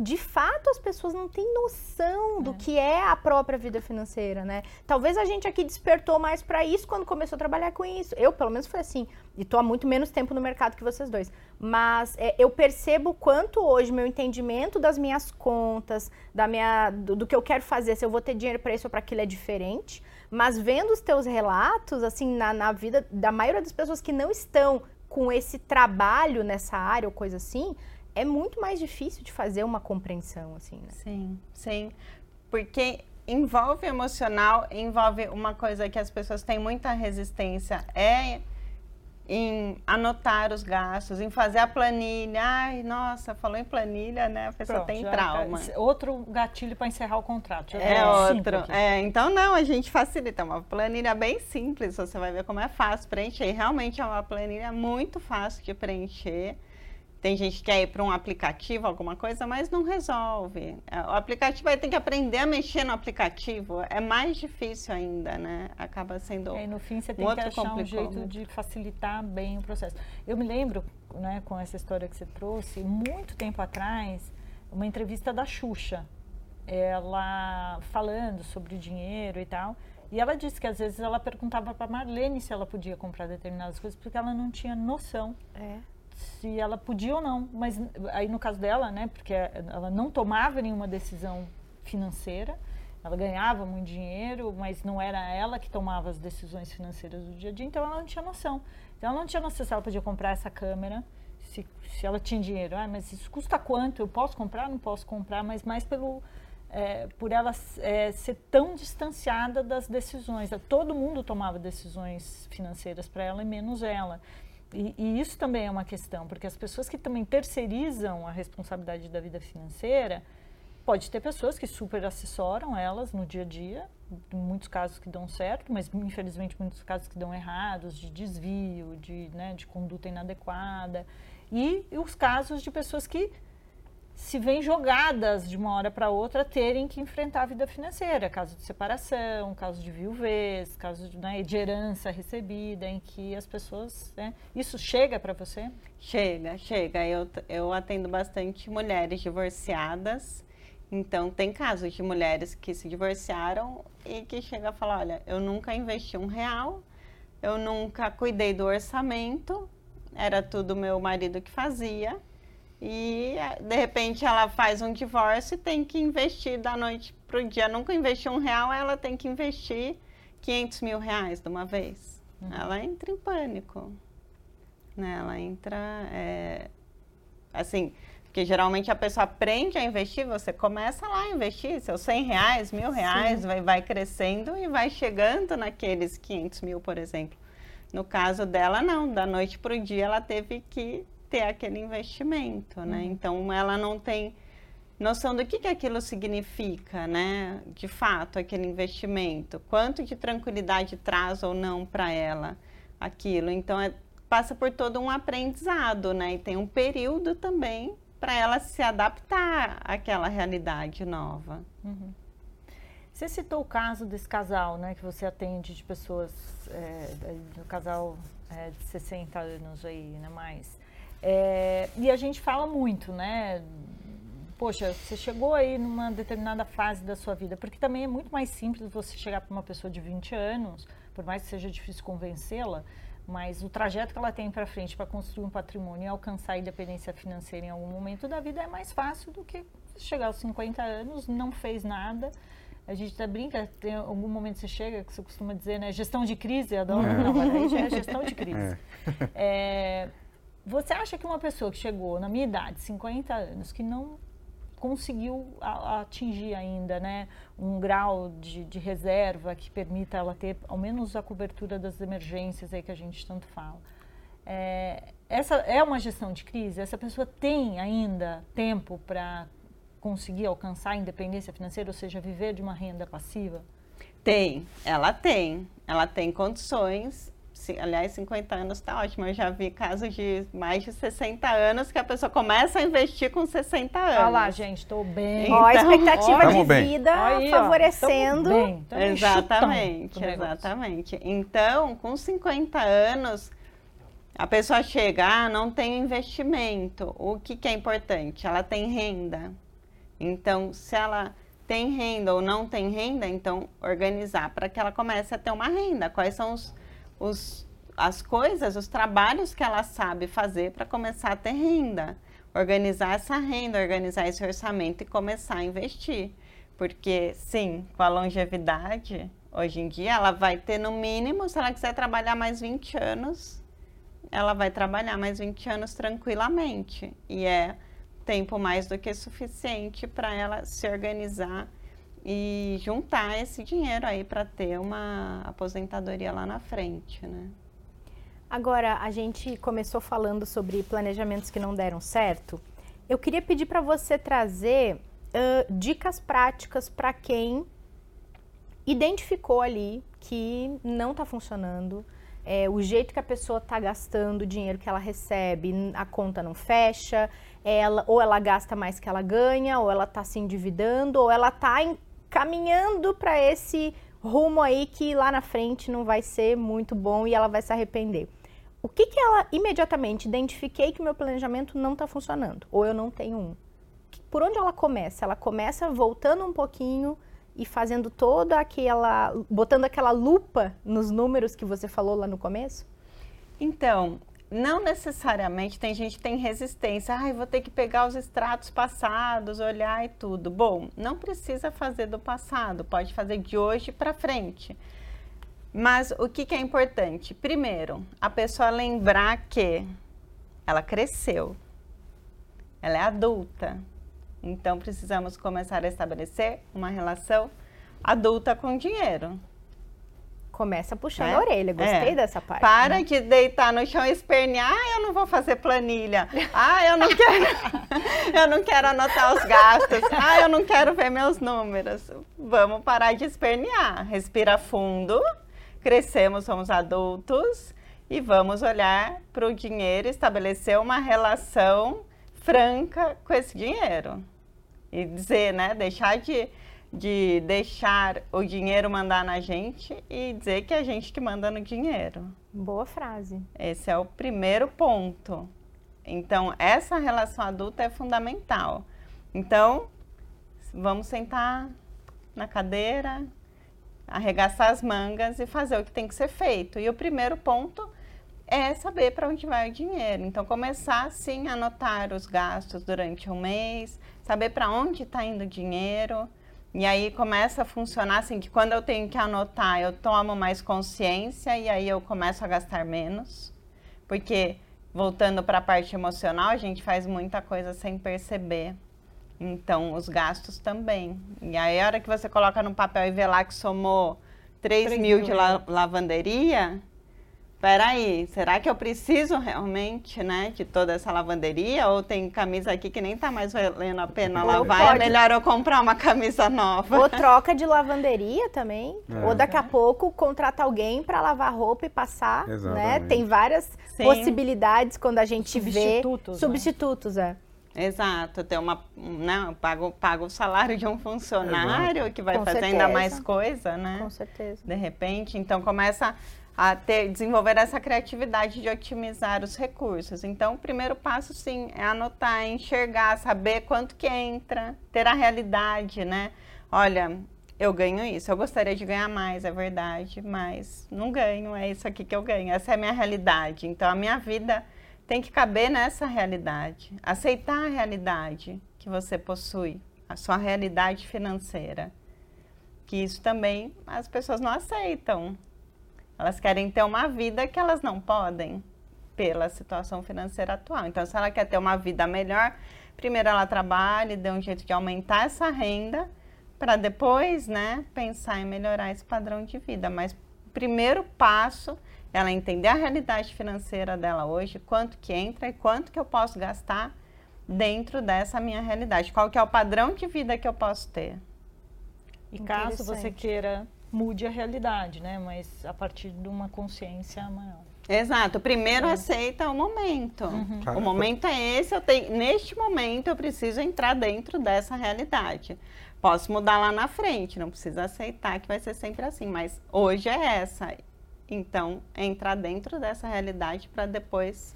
Speaker 1: De fato, as pessoas não têm noção do que é a própria vida financeira, né? Talvez a gente aqui despertou mais pra isso quando começou a trabalhar com isso. Eu, pelo menos, foi assim. E tô há muito menos tempo no mercado que vocês dois. Mas é, eu percebo quanto hoje meu entendimento das minhas contas, da minha, do, do que eu quero fazer, se eu vou ter dinheiro para isso ou para aquilo é diferente. Mas vendo os teus relatos, assim, na, na vida da maioria das pessoas que não estão com esse trabalho nessa área ou coisa assim, é muito mais difícil de fazer uma compreensão, assim, né?
Speaker 2: Sim, sim. Porque envolve emocional, envolve uma coisa que as pessoas têm muita resistência, é em anotar os gastos, em fazer a planilha. Ai, nossa, falou em planilha, né? A pessoa
Speaker 4: Pronto,
Speaker 2: tem
Speaker 4: já-
Speaker 2: trauma.
Speaker 4: Outro gatilho para encerrar o contrato. Já
Speaker 2: É
Speaker 4: cinco
Speaker 2: outro. É, então, não, a gente facilita. Uma planilha bem simples, você vai ver como é fácil preencher. Realmente é uma planilha muito fácil de preencher. Tem gente que quer ir para um aplicativo, alguma coisa, mas não resolve. É, O aplicativo vai ter que aprender a mexer no aplicativo. É mais difícil ainda, né? Acaba sendo.
Speaker 4: É, e no fim você
Speaker 2: Um
Speaker 4: tem que
Speaker 2: outro
Speaker 4: achar um jeito de facilitar bem o processo. Eu me lembro, né, com essa história que você trouxe, muito tempo atrás, uma entrevista da Xuxa. Ela falando sobre dinheiro e tal. E ela disse que às vezes ela perguntava para Marlene se ela podia comprar determinadas coisas, porque ela não tinha noção
Speaker 1: É.
Speaker 4: se ela podia ou não. Mas aí no caso dela, né, porque ela não tomava nenhuma decisão financeira, ela ganhava muito dinheiro, mas não era ela que tomava as decisões financeiras do dia a dia, então ela não tinha noção. Então ela não tinha noção se ela podia comprar essa câmera, se, se ela tinha dinheiro. Ah, mas isso custa quanto? Eu posso comprar? Não posso comprar, mas mais pelo é, por ela é, ser tão distanciada das decisões. Todo mundo tomava decisões financeiras para ela e menos ela. E, e, isso também é uma questão, porque as pessoas que também terceirizam a responsabilidade da vida financeira, pode ter pessoas que super assessoram elas no dia a dia, muitos casos que dão certo, mas infelizmente muitos casos que dão errados, de desvio, de, né, de conduta inadequada. E os casos de pessoas que se veem jogadas de uma hora para outra terem que enfrentar a vida financeira, caso de separação, caso de viuvez, caso de, né, de herança recebida, em que as pessoas. Né, isso chega para você?
Speaker 2: Chega, chega. Eu, eu atendo bastante mulheres divorciadas. Então, tem casos de mulheres que se divorciaram e que chegam a falar: olha, eu nunca investi um real, eu nunca cuidei do orçamento, era tudo meu marido que fazia e de repente ela faz um divórcio e tem que investir da noite para o dia. Nunca investiu um real, ela tem que investir 500 mil reais de uma vez. Uhum. Ela entra em pânico. Né? Ela entra. É, assim, porque geralmente a pessoa aprende a investir, você começa lá a investir seus 100 reais, mil reais, vai, vai crescendo e vai chegando naqueles 500 mil, por exemplo. No caso dela, não, da noite para o dia ela teve que ter aquele investimento, né? Uhum. Então ela não tem noção do que, que aquilo significa, né? De fato, aquele investimento, quanto de tranquilidade traz ou não para ela aquilo. Então é, passa por todo um aprendizado, né? E tem um período também para ela se adaptar àquela realidade nova.
Speaker 4: Uhum. Você citou o caso desse casal, né, que você atende de pessoas, é, do casal é, de 60 anos aí, né, mais. É, e a gente fala muito, né? Poxa, você chegou aí numa determinada fase da sua vida, porque também é muito mais simples você chegar para uma pessoa de 20 anos, por mais que seja difícil convencê-la, mas o trajeto que ela tem para frente para construir um patrimônio e alcançar a independência financeira em algum momento da vida é mais fácil do que chegar aos 50 anos, não fez nada. A gente até brinca, tem algum momento que você chega, que você costuma dizer, né? Gestão de crise, adoro. É. Não, mas aí já é gestão de crise. É. É, você acha que uma pessoa que chegou na minha idade, 50 anos, que não conseguiu atingir ainda né, um grau de, de, reserva que permita ela ter ao menos a cobertura das emergências aí que a gente tanto fala. É, essa é uma gestão de crise? Essa pessoa tem ainda tempo para conseguir alcançar a independência financeira, ou seja, viver de uma renda passiva?
Speaker 2: Tem, ela tem. Ela tem condições aliás, 50 anos está ótimo. Eu já vi casos de mais de 60 anos que a pessoa começa a investir com 60 anos. Olha
Speaker 4: lá, gente, estou bem.
Speaker 1: Então, ó, a expectativa ó, de vida aí, favorecendo.
Speaker 2: Ó, bem, exatamente, exatamente. Então, com 50 anos, a pessoa chega, ah, não tem investimento. O que, que é importante? Ela tem renda. Então, se ela tem renda ou não tem renda, então organizar para que ela comece a ter uma renda. Quais são os os, as coisas, os trabalhos que ela sabe fazer para começar a ter renda. Organizar essa renda, organizar esse orçamento e começar a investir. Porque, sim, com a longevidade, hoje em dia, ela vai ter no mínimo, se ela quiser trabalhar mais 20 anos, ela vai trabalhar mais 20 anos tranquilamente. E é tempo mais do que suficiente para ela se organizar e juntar esse dinheiro aí para ter uma aposentadoria lá na frente, né?
Speaker 1: Agora, a gente começou falando sobre planejamentos que não deram certo. Eu queria pedir para você trazer uh, dicas práticas para quem identificou ali que não está funcionando, é, o jeito que a pessoa está gastando o dinheiro que ela recebe, a conta não fecha, ela, ou ela gasta mais que ela ganha, ou ela está se endividando, ou ela está caminhando para esse rumo aí que lá na frente não vai ser muito bom e ela vai se arrepender. O que, que ela imediatamente identifiquei que meu planejamento não está funcionando ou eu não tenho um? Por onde ela começa? Ela começa voltando um pouquinho e fazendo toda aquela, botando aquela lupa nos números que você falou lá no começo?
Speaker 2: Então, não necessariamente tem gente que tem resistência. Ai, vou ter que pegar os extratos passados, olhar e tudo. Bom, não precisa fazer do passado, pode fazer de hoje para frente. Mas o que, que é importante? Primeiro, a pessoa lembrar que ela cresceu, ela é adulta. Então precisamos começar a estabelecer uma relação adulta com dinheiro
Speaker 1: começa puxando é? a orelha. Gostei é. dessa parte.
Speaker 2: Para né? de deitar no chão e espernear. Ah, eu não vou fazer planilha. Ah, eu não quero. eu não quero anotar os gastos. Ah, eu não quero ver meus números. Vamos parar de espernear. Respira fundo. Crescemos, somos adultos e vamos olhar para o dinheiro, estabelecer uma relação franca com esse dinheiro. E dizer, né, deixar de, de deixar o dinheiro mandar na gente e dizer que é a gente que manda no dinheiro.
Speaker 1: Boa frase.
Speaker 2: Esse é o primeiro ponto. Então, essa relação adulta é fundamental. Então, vamos sentar na cadeira, arregaçar as mangas e fazer o que tem que ser feito. E o primeiro ponto é saber para onde vai o dinheiro. Então, começar sim a anotar os gastos durante um mês, saber para onde está indo o dinheiro. E aí começa a funcionar assim que quando eu tenho que anotar, eu tomo mais consciência e aí eu começo a gastar menos. Porque voltando para a parte emocional, a gente faz muita coisa sem perceber. Então, os gastos também. E aí, a hora que você coloca no papel e vê lá que somou 3, 3 mil, mil de la lavanderia, peraí, será que eu preciso realmente, né, de toda essa lavanderia? Ou tem camisa aqui que nem tá mais valendo a pena lavar, é melhor eu comprar uma camisa nova.
Speaker 1: Ou troca de lavanderia também, é. ou daqui a pouco contrata alguém para lavar roupa e passar, né? Exatamente. né? Tem várias Sim. possibilidades quando a gente substitutos, vê substitutos,
Speaker 2: né? é. Exato, ter uma, né, pago, pago o salário de um funcionário Exato. que vai Com fazer certeza. ainda mais coisa, né?
Speaker 1: Com certeza.
Speaker 2: De repente, então começa a ter, desenvolver essa criatividade de otimizar os recursos. Então, o primeiro passo, sim, é anotar, enxergar, saber quanto que entra, ter a realidade, né? Olha, eu ganho isso, eu gostaria de ganhar mais, é verdade, mas não ganho, é isso aqui que eu ganho, essa é a minha realidade. Então, a minha vida tem que caber nessa realidade, aceitar a realidade que você possui, a sua realidade financeira. Que isso também as pessoas não aceitam. Elas querem ter uma vida que elas não podem pela situação financeira atual. Então, se ela quer ter uma vida melhor, primeiro ela trabalha e dê um jeito de aumentar essa renda para depois, né, pensar em melhorar esse padrão de vida. Mas o primeiro passo é ela entender a realidade financeira dela hoje, quanto que entra e quanto que eu posso gastar dentro dessa minha realidade. Qual que é o padrão de vida que eu posso ter?
Speaker 4: E caso você queira mude a realidade, né? Mas a partir de uma consciência maior.
Speaker 2: Exato. Primeiro é. aceita o momento. Uhum. O momento é esse. Eu tenho, neste momento eu preciso entrar dentro dessa realidade. Posso mudar lá na frente. Não precisa aceitar que vai ser sempre assim. Mas hoje é essa. Então, é entrar dentro dessa realidade para depois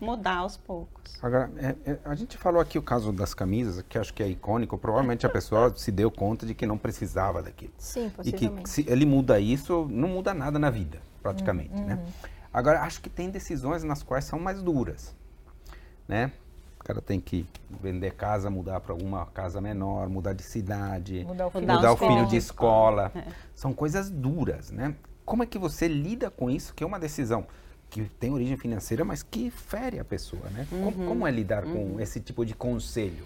Speaker 2: mudar aos poucos.
Speaker 3: Agora, é, é, a gente falou aqui o caso das camisas, que acho que é icônico. Provavelmente a pessoa se deu conta de que não precisava daquilo.
Speaker 1: Sim,
Speaker 3: possivelmente. E que se ele muda isso, não muda nada na vida, praticamente, né? uhum. né? Agora, acho que tem decisões nas quais são mais duras, né? O cara tem que vender casa, mudar para alguma casa menor, mudar de cidade, mudar o filho, mudar o filho de escola. É. São coisas duras, né? Como é que você lida com isso, que é uma decisão que tem origem financeira, mas que fere a pessoa, né? Uhum. Como, como, é lidar uhum. com esse tipo de conselho?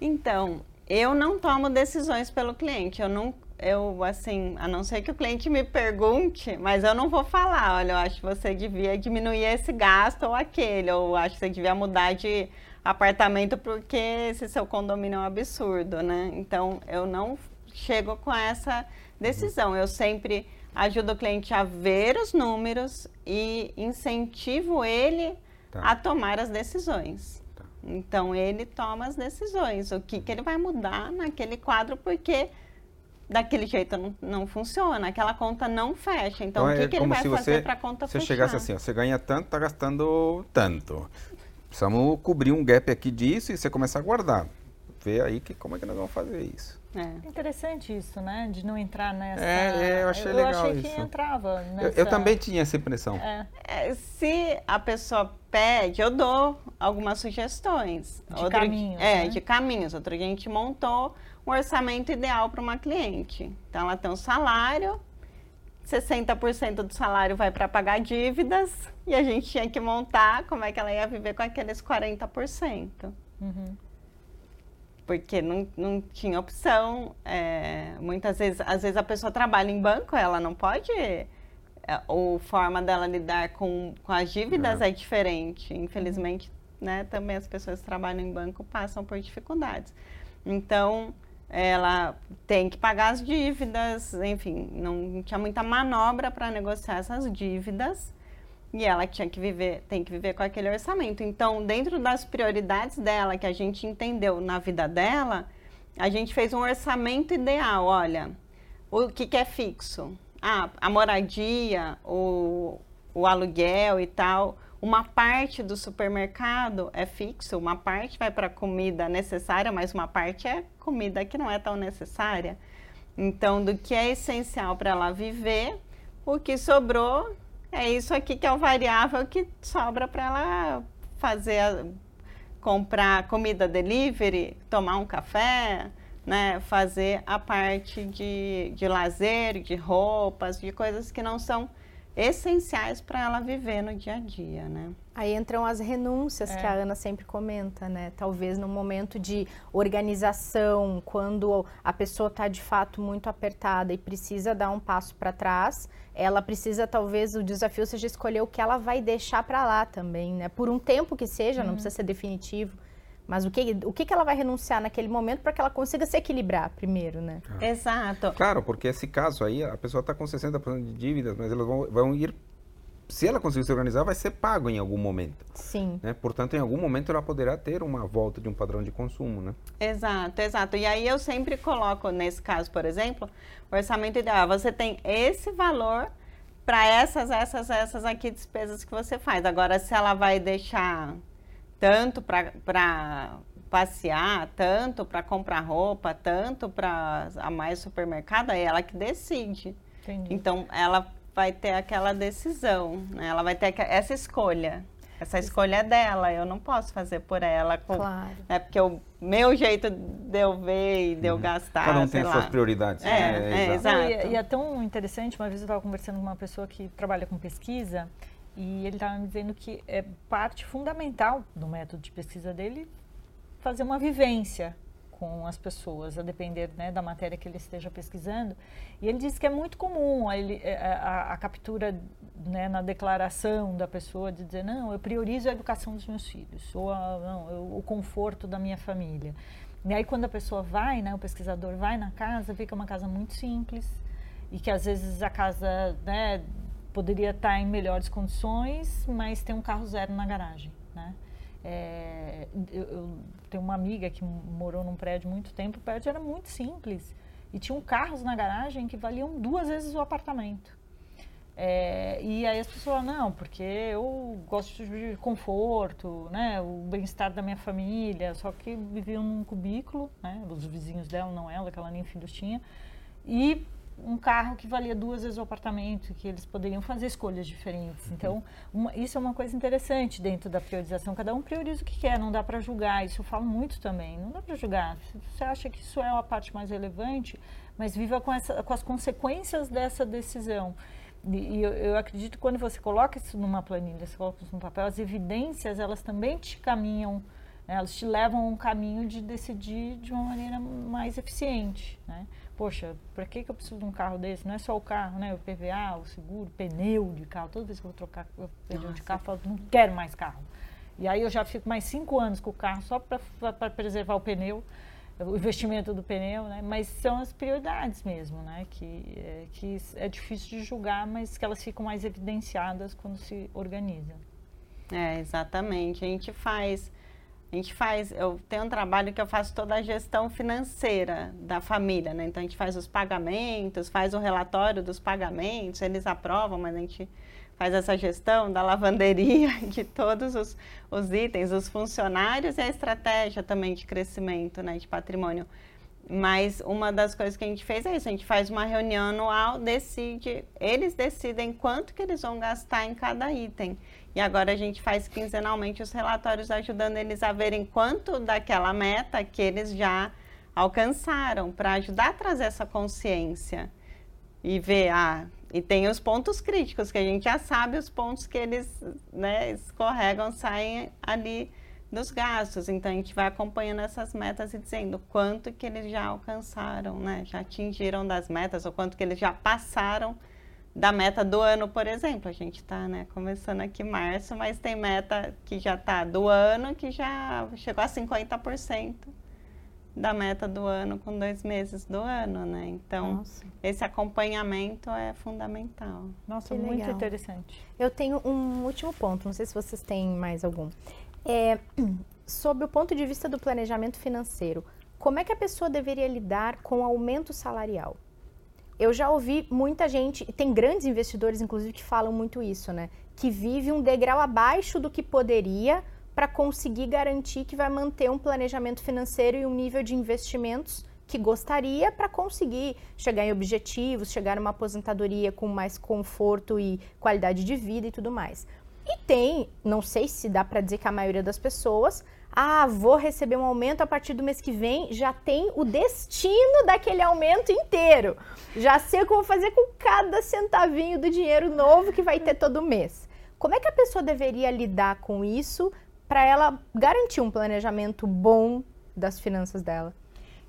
Speaker 2: Então, eu não tomo decisões pelo cliente. Eu não, eu assim, a não ser que o cliente me pergunte, mas eu não vou falar. Olha, eu acho que você devia diminuir esse gasto ou aquele, ou acho que você devia mudar de apartamento porque esse seu condomínio é um absurdo, né? Então, eu não chego com essa decisão. Eu sempre ajuda o cliente a ver os números e incentivo ele tá. a tomar as decisões. Tá. Então ele toma as decisões, o que, que ele vai mudar naquele quadro, porque daquele jeito não, não funciona, aquela conta não fecha. Então, então o que, é que ele vai fazer para a conta
Speaker 3: você
Speaker 2: fechar?
Speaker 3: Você chegasse assim, ó, você ganha tanto, está gastando tanto. Precisamos cobrir um gap aqui disso e você começar a guardar. Vê aí que, como é que nós vamos fazer isso.
Speaker 4: É. Interessante isso, né? De não entrar nessa.
Speaker 3: É, é eu achei eu legal
Speaker 4: achei
Speaker 3: isso.
Speaker 4: que entrava nessa...
Speaker 3: eu, eu, também tinha essa impressão.
Speaker 2: É. É, se a pessoa pede, eu dou algumas sugestões.
Speaker 4: De Outro, caminhos.
Speaker 2: É,
Speaker 4: né?
Speaker 2: de caminhos. Outro dia a gente montou um orçamento ideal para uma cliente. Então ela tem um salário, 60% do salário vai para pagar dívidas e a gente tinha que montar como é que ela ia viver com aqueles 40%. Uhum porque não, não tinha opção. É, muitas vezes, às vezes a pessoa trabalha em banco, ela não pode. É, a forma dela lidar com, com as dívidas é, é diferente. Infelizmente, né, também as pessoas que trabalham em banco passam por dificuldades. Então, ela tem que pagar as dívidas, enfim, não tinha muita manobra para negociar essas dívidas. E ela tinha que viver, tem que viver com aquele orçamento. Então, dentro das prioridades dela, que a gente entendeu na vida dela, a gente fez um orçamento ideal. Olha, o que, que é fixo? Ah, a moradia, o, o aluguel e tal. Uma parte do supermercado é fixo, uma parte vai para comida necessária, mas uma parte é comida que não é tão necessária. Então, do que é essencial para ela viver, o que sobrou é isso aqui que é o variável que sobra para ela fazer, comprar comida delivery, tomar um café, né? Fazer a parte de, de lazer, de roupas, de coisas que não são essenciais para ela viver no dia a dia, né?
Speaker 1: Aí entram as renúncias é. que a Ana sempre comenta, né? Talvez no momento de organização, quando a pessoa está de fato muito apertada e precisa dar um passo para trás, ela precisa talvez o desafio seja escolher o que ela vai deixar para lá também, né? Por um tempo que seja, uhum. não precisa ser definitivo mas o que, o que, que ela vai renunciar naquele momento para que ela consiga se equilibrar primeiro, né?
Speaker 2: Ah. Exato.
Speaker 3: Claro, porque esse caso aí, a pessoa está com 60% de dívidas, mas elas vão, vão ir se ela conseguir se organizar, vai ser pago em algum momento.
Speaker 1: Sim.
Speaker 3: Né? Portanto, em algum momento ela poderá ter uma volta de um padrão de consumo, né?
Speaker 2: Exato, exato. E aí eu sempre coloco, nesse caso, por exemplo, o orçamento ideal. Você tem esse valor para essas, essas, essas aqui despesas que você faz. Agora, se ela vai deixar tanto para passear, tanto para comprar roupa, tanto para a mais supermercado, é ela que decide. Entendi. Então, ela vai ter aquela decisão, né? ela vai ter essa escolha. Essa escolha é dela, eu não posso fazer por ela. Com,
Speaker 1: claro.
Speaker 2: Né? Porque o meu jeito de eu ver e de eu uhum. gastar.
Speaker 3: Cada um tem
Speaker 2: lá.
Speaker 3: suas prioridades.
Speaker 2: É, é, é exato.
Speaker 4: E, e, é tão interessante, uma vez eu estava conversando com uma pessoa que trabalha com pesquisa e ele estava me dizendo que é parte fundamental do método de pesquisa dele fazer uma vivência com as pessoas, a depender né, da matéria que ele esteja pesquisando. E ele disse que é muito comum a, ele, é, a, a captura né, na declaração da pessoa de dizer, não, eu priorizo a educação dos meus filhos, ou a, não, eu, o conforto da minha família. E aí quando a pessoa vai, né, o pesquisador vai na casa, vê que é uma casa muito simples, e que às vezes a casa né, poderia estar em melhores condições, mas tem um carro zero na garagem, né? É, eu, eu, tenho uma amiga que morou num prédio muito tempo, o prédio era muito simples e tinham carros na garagem que valiam duas vezes o apartamento. É, e aí as pessoas não, porque eu gosto de conforto, né, o bem-estar da minha família, só que viviam num cubículo, né, os vizinhos dela, não ela, que ela nem filhos tinha, e um carro que valia duas vezes o apartamento, que eles poderiam fazer escolhas diferentes. Uhum. Então, uma, isso é uma coisa interessante dentro da priorização. Cada um prioriza o que quer, não dá para julgar. Isso eu falo muito também. Não dá para julgar. Você acha que isso é a parte mais relevante, mas viva com, essa, com as consequências dessa decisão. E, eu, eu, acredito que quando você coloca isso numa planilha, você coloca isso no papel, as evidências, elas também te caminham, né? elas te levam a um caminho de decidir de uma maneira mais eficiente, né? Poxa, para que, que eu preciso de um carro desse? Não é só o carro, né? O PVA, o seguro, pneu de carro. Toda vez que eu vou trocar o pneu de carro, eu falo, não quero mais carro. E aí eu já fico mais cinco anos com o carro só para preservar o pneu, o investimento do pneu, né? Mas são as prioridades mesmo, né? Que é, que é difícil de julgar, mas que elas ficam mais evidenciadas quando se organiza.
Speaker 2: É, exatamente. A gente faz a gente faz, eu tenho um trabalho que eu faço toda a gestão financeira da família, né? Então a gente faz os pagamentos, faz o relatório dos pagamentos, eles aprovam, mas a gente faz essa gestão da lavanderia, de todos os, os itens, os funcionários e a estratégia também de crescimento, né, de patrimônio. Mas uma das coisas que a gente fez é isso, a gente faz uma reunião anual, decide, eles decidem quanto que eles vão gastar em cada item. E agora a gente faz quinzenalmente os relatórios ajudando eles a verem quanto daquela meta que eles já alcançaram, para ajudar a trazer essa consciência e ver, ah, e tem os pontos críticos, que a gente já sabe os pontos que eles né, escorregam, saem ali dos gastos. Então a gente vai acompanhando essas metas e dizendo quanto que eles já alcançaram, né? Já atingiram das metas ou quanto que eles já passaram da meta do ano, por exemplo. A gente está né, começando aqui em março, mas tem meta que já está do ano que já chegou a 50% da meta do ano com dois meses do ano, né? Então,
Speaker 1: Nossa.
Speaker 2: esse acompanhamento é fundamental.
Speaker 4: Nossa,
Speaker 1: Que
Speaker 4: muito
Speaker 1: legal.
Speaker 4: interessante.
Speaker 1: Eu tenho um último ponto, não sei se vocês têm mais algum. É, sobre o ponto de vista do planejamento financeiro, como é que a pessoa deveria lidar com o aumento salarial? Eu já ouvi muita gente, tem grandes investidores, inclusive, que falam muito isso, né? Que vive um degrau abaixo do que poderia para conseguir garantir que vai manter um planejamento financeiro e um nível de investimentos que gostaria para conseguir chegar em objetivos, chegar numa aposentadoria com mais conforto e qualidade de vida e tudo mais. E tem, não sei se dá para dizer que a maioria das pessoas, ah, vou receber um aumento a partir do mês que vem, já tem o destino daquele aumento inteiro. Já sei o que eu vou fazer com cada centavinho do dinheiro novo que vai ter todo mês. Como é que a pessoa deveria lidar com isso para ela garantir um planejamento bom das finanças dela?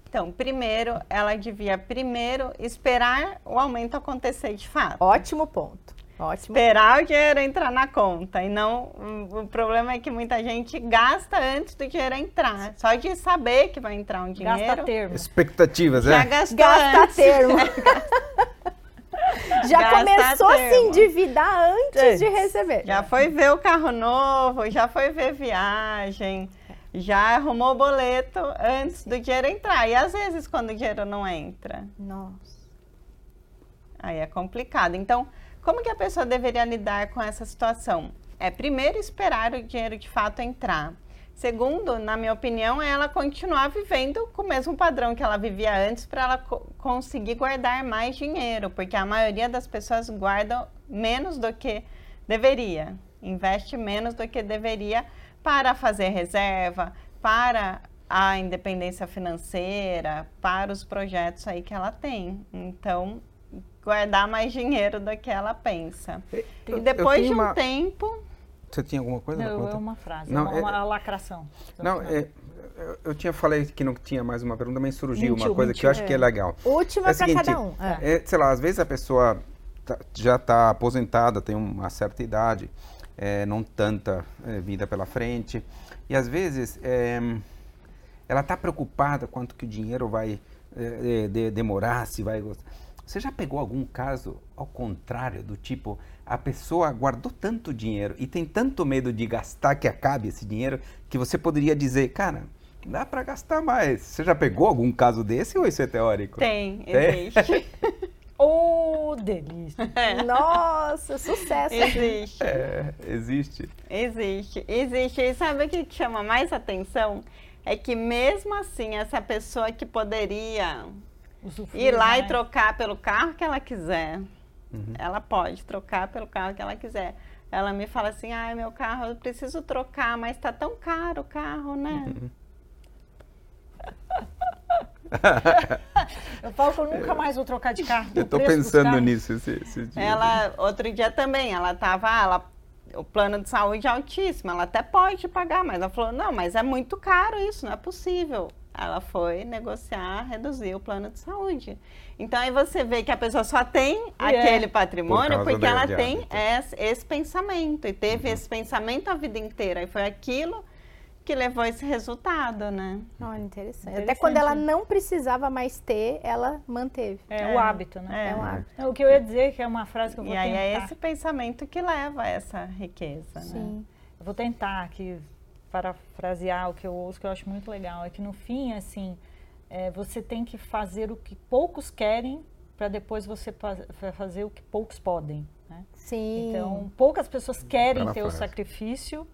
Speaker 2: Então, primeiro, ela devia primeiro esperar o aumento acontecer de fato.
Speaker 1: Ótimo ponto. Ótimo.
Speaker 2: Esperar o dinheiro entrar na conta. E não. O problema é que muita gente gasta antes do dinheiro entrar. Só de saber que vai entrar um dinheiro.
Speaker 4: Gasta termo.
Speaker 3: Expectativas,
Speaker 2: Já
Speaker 3: é?
Speaker 2: gastou
Speaker 1: Gasta
Speaker 2: antes.
Speaker 1: termo. Já
Speaker 2: Gasta
Speaker 1: começou a se endividar antes de receber.
Speaker 2: Já foi ver o carro novo, já foi ver viagem, já arrumou o boleto antes do dinheiro entrar. E às vezes quando o dinheiro não entra,
Speaker 1: Nossa.
Speaker 2: aí é complicado. Então, como que a pessoa deveria lidar com essa situação? É primeiro esperar o dinheiro de fato entrar. Segundo, na minha opinião, é ela continuar vivendo com o mesmo padrão que ela vivia antes para ela co- conseguir guardar mais dinheiro, porque a maioria das pessoas guardam menos do que deveria, investe menos do que deveria para fazer reserva, para a independência financeira, para os projetos aí que ela tem. Então, guardar mais dinheiro do que ela pensa.
Speaker 3: Eu-
Speaker 2: E depois de um
Speaker 3: uma-
Speaker 2: tempo,
Speaker 3: Você tinha alguma coisa?
Speaker 4: Não, é uma frase,
Speaker 3: Não,
Speaker 4: uma,
Speaker 3: é-
Speaker 4: uma lacração.
Speaker 3: Não, é, eu, tinha falei que não tinha mais uma pergunta, mas surgiu
Speaker 4: Mentiu,
Speaker 3: uma coisa que
Speaker 4: mentiu.
Speaker 3: eu acho que é legal.
Speaker 1: Última
Speaker 3: É
Speaker 1: para
Speaker 3: seguinte,
Speaker 1: cada um. É.
Speaker 3: É, sei lá, às vezes a pessoa tá- já está aposentada, tem uma certa idade, é, não tanta é, vida pela frente, e às vezes é, ela está preocupada quanto que o dinheiro vai é, de- demorar, se vai... Você já pegou algum caso ao contrário, do tipo, a pessoa guardou tanto dinheiro e tem tanto medo de gastar que acabe esse dinheiro, que você poderia dizer, cara, dá para gastar mais. Você já pegou algum caso desse ou isso é teórico?
Speaker 2: tem, existe.
Speaker 4: Ô, delícia.
Speaker 1: Nossa, sucesso.
Speaker 2: existe.
Speaker 3: É, existe.
Speaker 2: Existe, existe. E sabe o que que chama mais atenção? É que mesmo assim, essa pessoa que poderia
Speaker 4: Usufruir
Speaker 2: ir lá e
Speaker 4: mais.
Speaker 2: trocar pelo carro que ela quiser,
Speaker 3: Uhum.
Speaker 2: ela pode trocar pelo carro que ela quiser. Ela me fala assim, ai, meu carro, eu preciso trocar, mas tá tão caro o carro, né?
Speaker 3: Uhum.
Speaker 4: Eu falo que eu nunca mais vou trocar de carro.
Speaker 3: Eu tô pensando nisso esse, esse dia.
Speaker 2: Ela, outro dia também, ela tava, ela, o plano de saúde é altíssimo, ela até pode pagar, mas ela falou, não, mas é muito caro isso, não é possível. Ela foi negociar, reduzir o plano de saúde. Então aí você vê que a pessoa só tem
Speaker 4: E é.
Speaker 2: aquele
Speaker 3: Por
Speaker 2: patrimônio
Speaker 3: causa
Speaker 2: porque ela tem
Speaker 3: hábito.
Speaker 2: esse, esse pensamento e teve
Speaker 3: Uhum.
Speaker 2: esse pensamento a vida inteira. E foi aquilo que levou esse resultado, né?
Speaker 1: Olha, interessante. Até
Speaker 4: Interessante,
Speaker 1: quando ela
Speaker 4: né?
Speaker 1: não precisava mais ter, ela manteve.
Speaker 4: É,
Speaker 2: É,
Speaker 4: o hábito, né?
Speaker 1: É um hábito.
Speaker 4: Não, O que eu ia dizer, que é uma frase que eu vou
Speaker 2: E aí
Speaker 4: tentar.
Speaker 2: é esse pensamento que leva a essa riqueza, né?
Speaker 1: Sim.
Speaker 4: Eu vou tentar aqui parafrasear o que eu ouço, que eu acho muito legal. É que no fim, assim, é, você tem que fazer o que poucos querem para depois você fa- fa- fazer o que poucos podem. Né?
Speaker 1: Sim.
Speaker 4: Então, poucas pessoas querem ter o
Speaker 3: frase.
Speaker 4: sacrifício,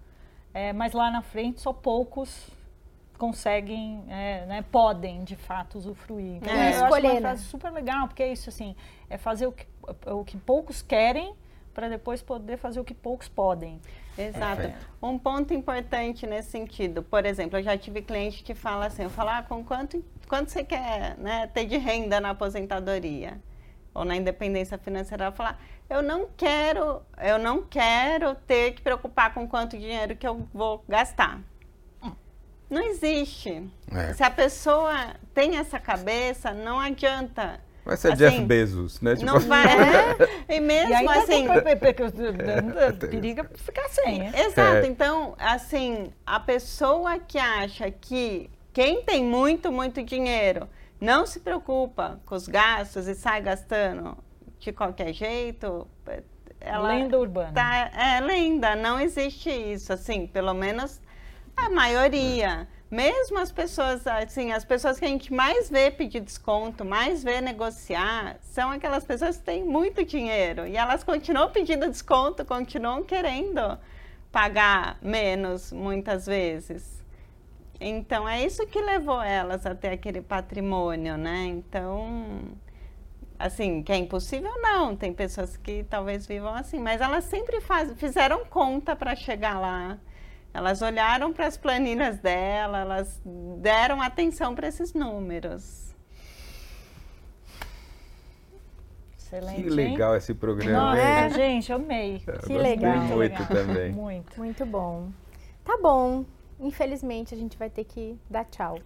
Speaker 4: é, mas lá na frente só poucos conseguem, é, né, podem de fato usufruir. Então,
Speaker 2: É.
Speaker 4: eu acho uma
Speaker 1: né?
Speaker 4: frase super legal, porque é isso assim, é fazer o que, o que poucos querem para depois poder fazer o que poucos podem.
Speaker 2: Exato.
Speaker 3: Perfeito.
Speaker 2: Um ponto importante nesse sentido, por exemplo, eu já tive cliente que fala assim, eu falo, ah, com quanto, quanto você quer né, ter de renda na aposentadoria ou na independência financeira? Ela fala, eu não quero, eu não quero ter que preocupar com quanto dinheiro que eu vou gastar. Não existe.
Speaker 3: É.
Speaker 2: Se a pessoa tem essa cabeça, não adianta.
Speaker 3: Vai ser
Speaker 2: assim,
Speaker 3: Jeff Bezos, né? Tipo,
Speaker 2: Não vai. É, e mesmo
Speaker 4: e assim. periga ficar sem, né?
Speaker 2: Exato.
Speaker 3: É.
Speaker 2: Então, assim, a pessoa que acha que Quem tem muito, muito dinheiro, não se preocupa com os gastos e sai gastando de qualquer jeito,
Speaker 4: ela lenda urbana.
Speaker 2: Tá, é lenda, não existe isso, assim, pelo menos a maioria. Mesmo as pessoas, assim, as pessoas que a gente mais vê pedir desconto, mais vê negociar, são aquelas pessoas que têm muito dinheiro e elas continuam pedindo desconto, continuam querendo pagar menos muitas vezes. Então é isso que levou elas até aquele patrimônio, né? Então, assim, que é impossível não, tem pessoas que talvez vivam assim, mas elas sempre faz, fizeram conta para chegar lá. Elas olharam para as planilhas dela, elas deram atenção para esses números.
Speaker 3: Excelente. Que legal hein? esse programa.
Speaker 4: Nossa, é, gente, amei.
Speaker 3: É,
Speaker 1: que legal.
Speaker 3: Muito legal. também.
Speaker 4: Muito.
Speaker 1: Muito bom. Tá bom. Infelizmente, a gente vai ter que dar tchau.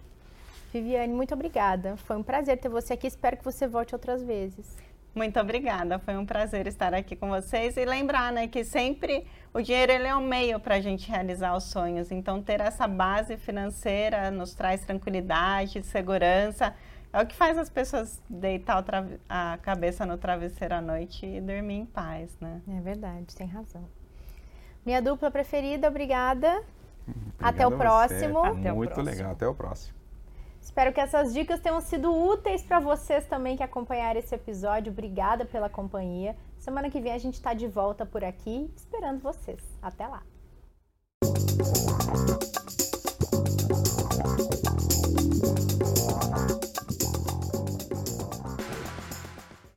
Speaker 1: Viviane, muito obrigada. Foi um prazer ter você aqui. Espero que você volte outras vezes.
Speaker 2: Muito obrigada. Foi um prazer estar aqui com vocês e lembrar, né, que sempre o dinheiro ele é um meio para a gente realizar os sonhos. Então, ter essa base financeira nos traz tranquilidade, segurança. É o que faz as pessoas deitar a cabeça no travesseiro à noite e dormir em paz, né?
Speaker 1: É verdade, tem razão. Minha dupla preferida, obrigada.
Speaker 3: Obrigado
Speaker 1: Até o próximo.
Speaker 3: Até Muito o próximo. legal. Até o próximo.
Speaker 1: Espero que essas dicas tenham sido úteis para vocês também que acompanharam esse episódio. Obrigada pela companhia. Semana que vem a gente está de volta por aqui, esperando vocês. Até lá!